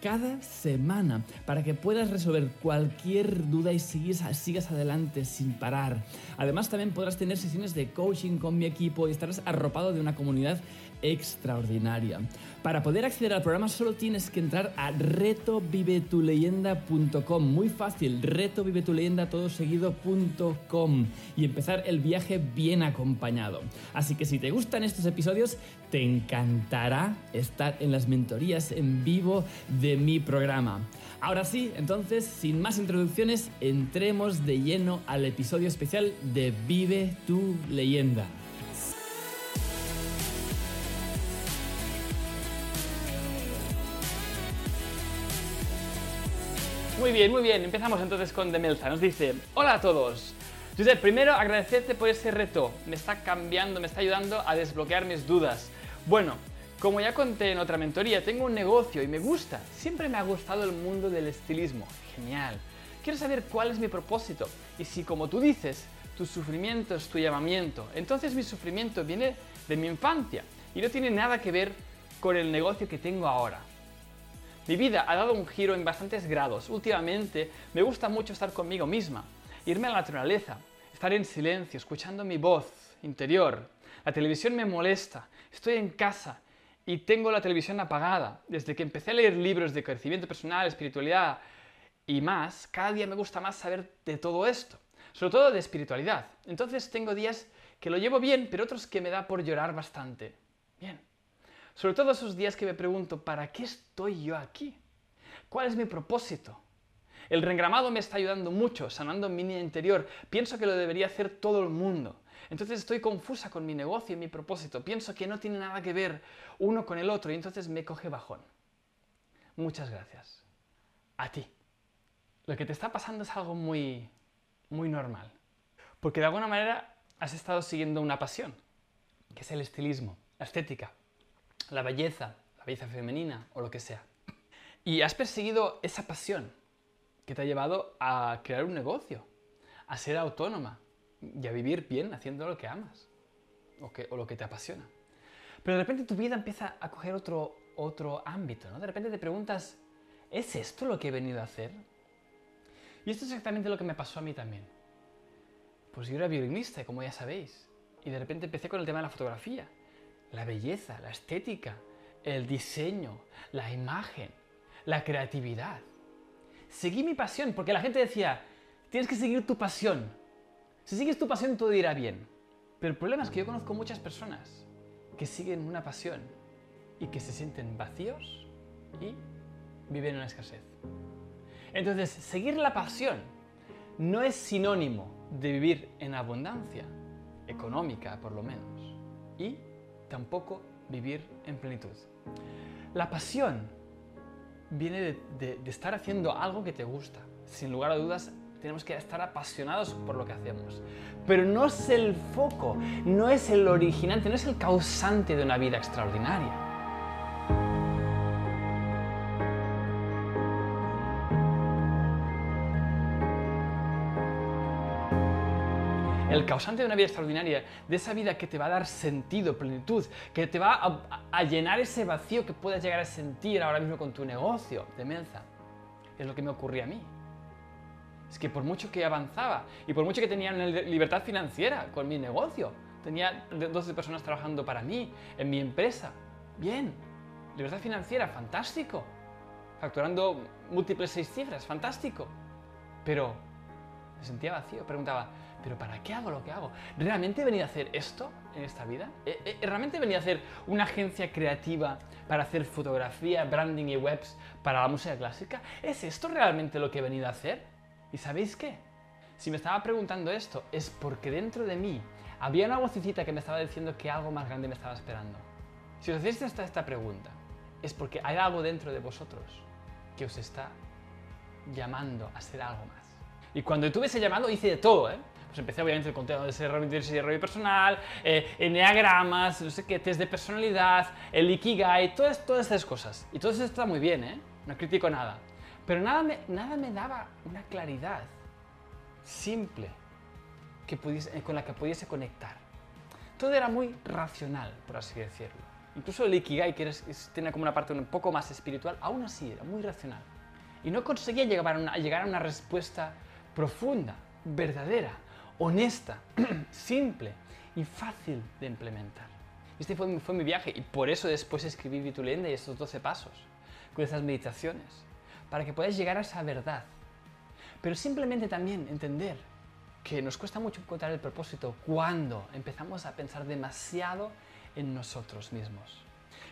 cada semana para que puedas resolver cualquier duda y sigas, adelante sin parar. Además también podrás tener sesiones de coaching con mi equipo y estarás arropado de una comunidad extraordinaria. Para poder acceder al programa solo tienes que entrar a retovivetuleyenda.com. Muy fácil, retovivetuleyenda y empezar el viaje bien acompañado. Así que si te gustan estos episodios, te encantará estar en las mentorías en vivo de mi programa. Ahora sí, entonces, sin más introducciones, entremos de lleno al episodio especial de Vive tu leyenda. Muy bien, muy bien. Empezamos entonces con Demelza. Nos dice, hola a todos. José, primero agradecerte por ese reto. Me está cambiando, me está ayudando a desbloquear mis dudas. Bueno, como ya conté en otra mentoría, tengo un negocio y me gusta. Siempre me ha gustado el mundo del estilismo. Genial. Quiero saber cuál es mi propósito y si, como tú dices, tu sufrimiento es tu llamamiento. Entonces mi sufrimiento viene de mi infancia y no tiene nada que ver con el negocio que tengo ahora. Mi vida ha dado un giro en bastantes grados. Últimamente me gusta mucho estar conmigo misma, irme a la naturaleza, estar en silencio, escuchando mi voz interior. La televisión me molesta, estoy en casa y tengo la televisión apagada. Desde que empecé a leer libros de crecimiento personal, espiritualidad y más, cada día me gusta más saber de todo esto, sobre todo de espiritualidad. Entonces tengo días que lo llevo bien, pero otros que me da por llorar bastante. Bien. Sobre todo esos días que me pregunto, ¿para qué estoy yo aquí? ¿Cuál es mi propósito? El reengramado me está ayudando mucho, sanando mi niña interior. Pienso que lo debería hacer todo el mundo. Entonces estoy confusa con mi negocio y mi propósito. Pienso que no tiene nada que ver uno con el otro y entonces me coge bajón. Muchas gracias. A ti. Lo que te está pasando es algo muy, muy normal. Porque de alguna manera has estado siguiendo una pasión, que es el estilismo, la estética, la belleza, la belleza femenina o lo que sea. Y has perseguido esa pasión que te ha llevado a crear un negocio, a ser autónoma y a vivir bien haciendo lo que amas o, lo que te apasiona. Pero de repente tu vida empieza a coger otro, otro ámbito, ¿no? De repente te preguntas, ¿es esto lo que he venido a hacer? Y esto es exactamente lo que me pasó a mí también. Pues yo era violinista, como ya sabéis, y de repente empecé con el tema de la fotografía la belleza, la estética, el diseño, la imagen, la creatividad. Seguí mi pasión, porque la gente decía, tienes que seguir tu pasión. Si sigues tu pasión todo irá bien. Pero el problema es que yo conozco muchas personas que siguen una pasión y que se sienten vacíos y viven en una escasez. Entonces, seguir la pasión no es sinónimo de vivir en abundancia, económica por lo menos, y tampoco vivir en plenitud. La pasión viene de, estar haciendo algo que te gusta. Sin lugar a dudas, tenemos que estar apasionados por lo que hacemos. Pero no es el foco, no es el originante, no es el causante de una vida extraordinaria. El causante de una vida extraordinaria, de esa vida que te va a dar sentido, plenitud, que te va a, llenar ese vacío que puedas llegar a sentir ahora mismo con tu negocio de Menza. Es lo que me ocurría a mí. Es que por mucho que avanzaba y por mucho que tenía libertad financiera con mi negocio, tenía 12 personas trabajando para mí, en mi empresa, bien, libertad financiera, fantástico, facturando múltiples seis cifras, fantástico, pero me sentía vacío, preguntaba, ¿pero para qué hago lo que hago? ¿Realmente he venido a hacer esto en esta vida? ¿Realmente he venido a hacer una agencia creativa para hacer fotografía, branding y webs para la música clásica? ¿Es esto realmente lo que he venido a hacer? ¿Y sabéis qué? Si me estaba preguntando esto es porque dentro de mí había una vocecita que me estaba diciendo que algo más grande me estaba esperando. Si os hacéis esta, esta pregunta, es porque hay algo dentro de vosotros que os está llamando a ser algo más. Y cuando tuve ese llamado hice de todo, ¿eh? Pues empecé obviamente con de desarrollo personal, eh, enneagramas, no sé qué, test de personalidad, el Ikigai, todas, todas estas cosas. Y todo eso está muy bien, ¿eh? No critico nada. Pero nada me, nada me daba una claridad simple que pudiese, con la que pudiese conectar. Todo era muy racional, por así decirlo. Incluso el Ikigai, que tiene como una parte un poco más espiritual, aún así era muy racional. Y no conseguía llegar a llegar a una respuesta profunda, verdadera, honesta, simple y fácil de implementar. Este fue, mi viaje y por eso después escribí Vitulenda y estos 12 pasos, con estas meditaciones, para que puedas llegar a esa verdad. Pero simplemente también entender que nos cuesta mucho encontrar el propósito cuando empezamos a pensar demasiado en nosotros mismos.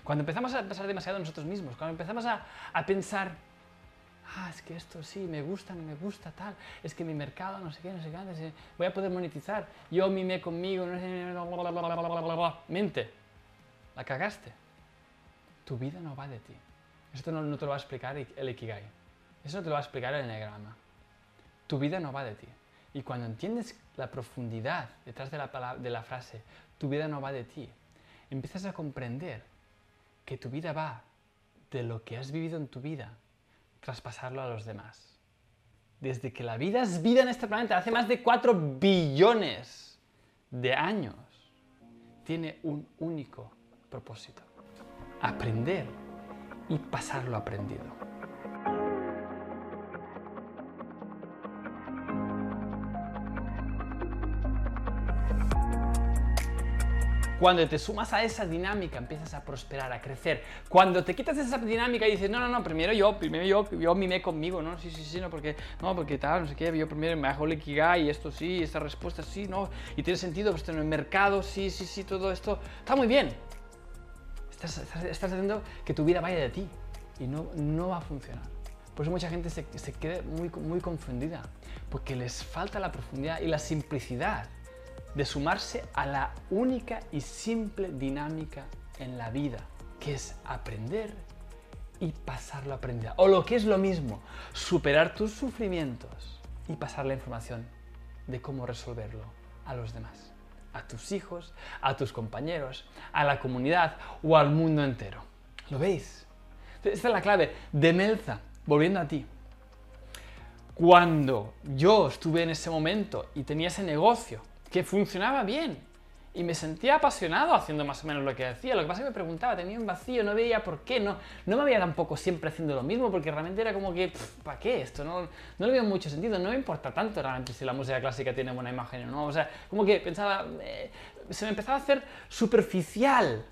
Cuando empezamos a pensar demasiado en nosotros mismos, cuando empezamos a pensar ah, es que esto sí, me gusta, me gusta tal, es que mi mercado, no sé qué, no sé qué, voy a poder monetizar, yo mimé conmigo, no sé, mente, la cagaste. Tu vida no va de ti. Esto no, te lo va a explicar el Ikigai. Eso no te lo va a explicar el Enneagrama. Tu vida no va de ti. Y cuando entiendes la profundidad detrás de la, de la frase, tu vida no va de ti, empiezas a comprender que tu vida va de lo que has vivido en tu vida traspasarlo a los demás. Desde que la vida es vida en este planeta, hace más de 4 billones de años, tiene un único propósito. Aprender y pasar lo aprendido. Cuando te sumas a esa dinámica, empiezas a prosperar, a crecer. Cuando te quitas esa dinámica y dices, no, no, no, primero yo, primero yo, yo mimé conmigo, ¿no? Sí, sí, sí, no, porque, no, porque tal, no sé qué, yo primero me hago el y esto sí, esta respuesta sí, no, y tiene sentido, pues en el mercado, sí, sí, sí, todo esto, está muy bien. Estás, estás, haciendo que tu vida vaya de ti y no, no va a funcionar. Por eso mucha gente se, se queda muy, muy confundida, porque les falta la profundidad y la simplicidad de sumarse a la única y simple dinámica en la vida, que es aprender y pasarlo aprendido. O lo que es lo mismo, superar tus sufrimientos y pasar la información de cómo resolverlo a los demás, a tus hijos, a tus compañeros, a la comunidad o al mundo entero. ¿Lo veis? Esta es la clave de Melza, volviendo a ti. Cuando yo estuve en ese momento y tenía ese negocio que funcionaba bien. Y me sentía apasionado haciendo más o menos lo que hacía. Lo que pasa es que me preguntaba, tenía un vacío, no veía por qué. No, no me veía tampoco siempre haciendo lo mismo, porque realmente era como que, ¿para qué esto? No, no le veo mucho sentido. No me importa tanto realmente si la música clásica tiene buena imagen o no. O sea, como que pensaba, eh, se me empezaba a hacer superficial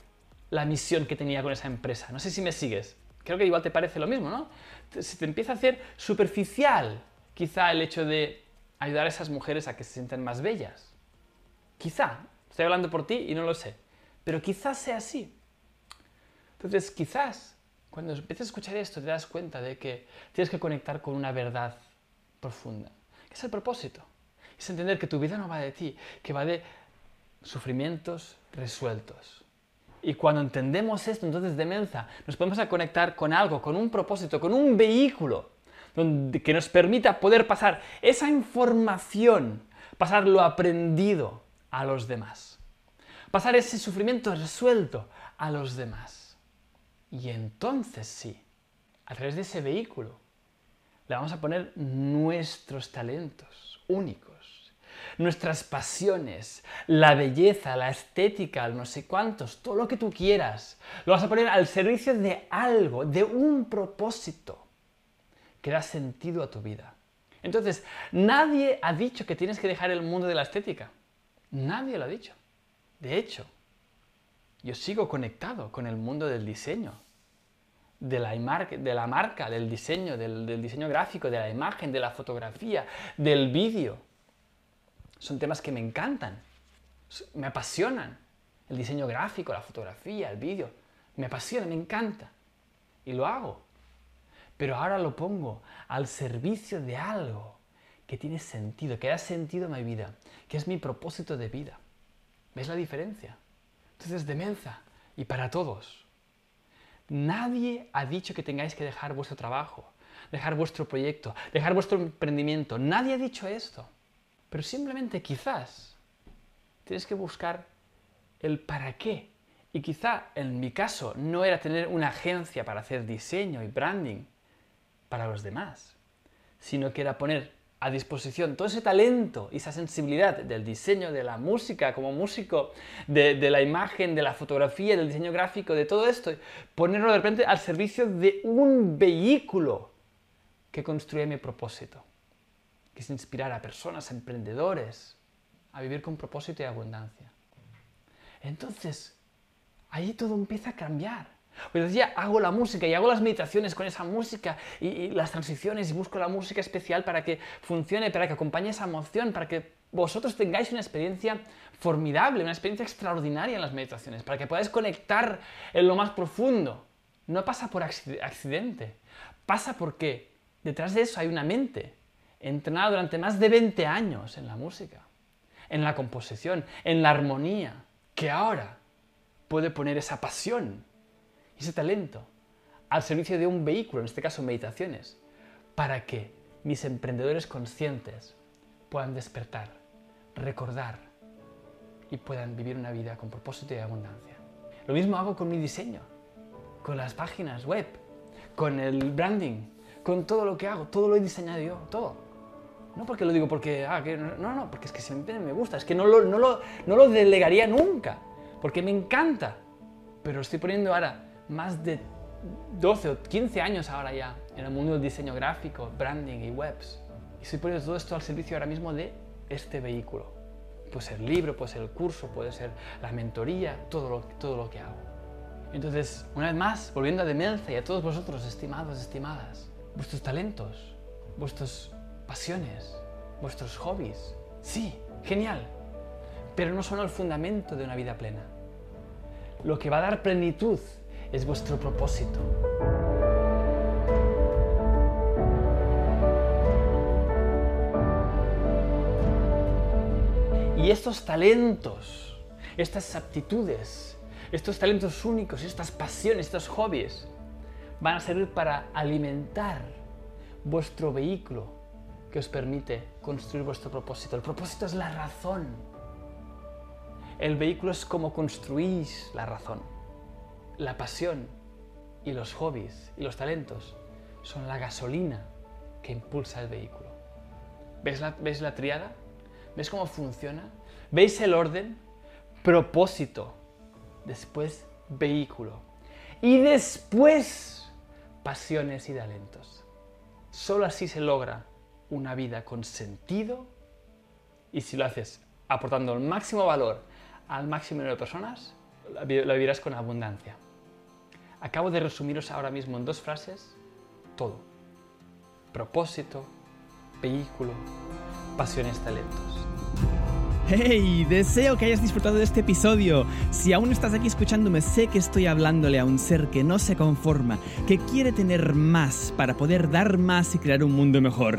la misión que tenía con esa empresa. No sé si me sigues. Creo que igual te parece lo mismo, ¿no? Se te empieza a hacer superficial quizá el hecho de ayudar a esas mujeres a que se sientan más bellas Quizá, estoy hablando por ti y no lo sé, pero quizás sea así. Entonces, quizás cuando empieces a escuchar esto te das cuenta de que tienes que conectar con una verdad profunda, que es el propósito. Es entender que tu vida no va de ti, que va de sufrimientos resueltos. Y cuando entendemos esto, entonces de mensa, nos podemos a conectar con algo, con un propósito, con un vehículo que nos permita poder pasar esa información, pasar lo aprendido a los demás. Pasar ese sufrimiento resuelto a los demás. Y entonces sí, a través de ese vehículo, le vamos a poner nuestros talentos únicos, nuestras pasiones, la belleza, la estética, no sé cuántos, todo lo que tú quieras. Lo vas a poner al servicio de algo, de un propósito que da sentido a tu vida. Entonces, nadie ha dicho que tienes que dejar el mundo de la estética. Nadie lo ha dicho. De hecho, yo sigo conectado con el mundo del diseño de la, de la marca, del diseño, del, diseño gráfico, de la imagen, de la fotografía, del vídeo. Son temas que me encantan, me apasionan. El diseño gráfico, la fotografía, el vídeo, me apasiona, me encanta. Y lo hago. Pero ahora lo pongo al servicio de algo que tiene sentido, que da sentido a mi vida, que es mi propósito de vida. ¿Ves la diferencia? Entonces, de Menza y para todos Nadie ha dicho que tengáis que dejar vuestro trabajo, dejar vuestro proyecto, dejar vuestro emprendimiento. Nadie ha dicho esto. Pero simplemente quizás tienes que buscar el para qué. Y quizá en mi caso no era tener una agencia para hacer diseño y branding para los demás, sino que era poner a disposición todo ese talento y esa sensibilidad del diseño, de la música como músico, de, la imagen, de la fotografía, del diseño gráfico, de todo esto, ponerlo de repente al servicio de un vehículo que construye mi propósito, que es inspirar a personas, a emprendedores, a vivir con propósito y abundancia. Entonces, ahí todo empieza a cambiar. Hoy decía, hago la música y hago las meditaciones con esa música y, las transiciones y busco la música especial para que funcione, para que acompañe esa emoción, para que vosotros tengáis una experiencia formidable, una experiencia extraordinaria en las meditaciones, para que podáis conectar en lo más profundo. No pasa por accidente, pasa porque detrás de eso hay una mente entrenada durante más de 20 años en la música, en la composición, en la armonía, que ahora puede poner esa pasión ese talento al servicio de un vehículo, en este caso meditaciones, para que mis emprendedores conscientes puedan despertar, recordar y puedan vivir una vida con propósito y abundancia. Lo mismo hago con mi diseño, con las páginas web, con el branding, con todo lo que hago, todo lo he diseñado yo, todo. No porque lo digo porque, ah, que, no, no, porque es que siempre me gusta, es que no lo, no lo, no lo delegaría nunca, porque me encanta, pero estoy poniendo ahora más de 12 o 15 años ahora ya en el mundo del diseño gráfico, branding y webs. Y estoy poniendo todo esto al servicio ahora mismo de este vehículo. Puede ser libro, puede ser el curso, puede ser la mentoría, todo lo, todo lo que hago. Entonces, una vez más, volviendo a Demelza y a todos vosotros, estimados, estimadas, vuestros talentos, vuestras pasiones, vuestros hobbies, sí, genial, pero no son el fundamento de una vida plena. Lo que va a dar plenitud es vuestro propósito. Y estos talentos, estas aptitudes, estos talentos únicos, estas pasiones, estos hobbies, van a servir para alimentar vuestro vehículo que os permite construir vuestro propósito. El propósito es la razón. El vehículo es como construís la razón la pasión y los hobbies y los talentos son la gasolina que impulsa el vehículo. ¿Ves la, la triada? ¿Ves cómo funciona? ¿Veis el orden? Propósito, después vehículo y después pasiones y talentos. Solo así se logra una vida con sentido y si lo haces aportando el máximo valor al máximo número de personas, la vivirás con abundancia. Acabo de resumiros ahora mismo en dos frases todo. Propósito, vehículo, pasiones, talentos. ¡Hey! Deseo que hayas disfrutado de este episodio. Si aún estás aquí escuchándome, sé que estoy hablándole a un ser que no se conforma, que quiere tener más para poder dar más y crear un mundo mejor.